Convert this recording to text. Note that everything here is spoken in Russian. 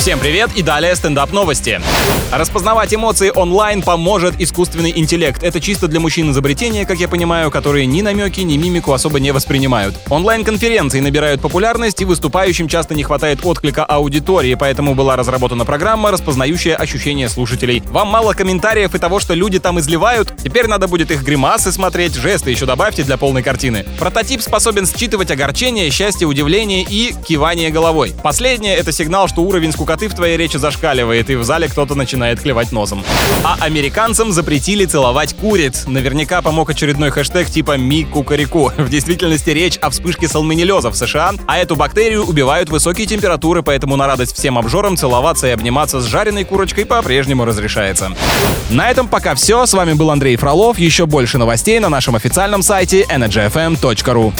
Всем привет и далее стендап новости. Распознавать эмоции онлайн поможет искусственный интеллект. Это чисто для мужчин изобретение, как я понимаю, которые ни намеки, ни мимику особо не воспринимают. Онлайн-конференции набирают популярность, и выступающим часто не хватает отклика аудитории, поэтому была разработана программа, распознающая ощущения слушателей. Вам мало комментариев и того, что люди там изливают? Теперь надо будет их гримасы смотреть, жесты еще добавьте для полной картины. Прототип способен считывать огорчение, счастье, удивление и кивание головой. Последнее — это сигнал, что уровень скукоты в твоей речи зашкаливает, и в зале кто-то начинает клевать носом. А американцам запретили целовать куриц. Наверняка помог очередной хэштег типа «Ми кукареку». В действительности речь о вспышке салмонеллеза в США, а эту бактерию убивают высокие температуры, поэтому на радость всем обжорам целоваться и обниматься с жареной курочкой по-прежнему разрешается. На этом пока все. С вами был Андрей Фролов. Еще больше новостей на нашем официальном сайте energyfm.ru.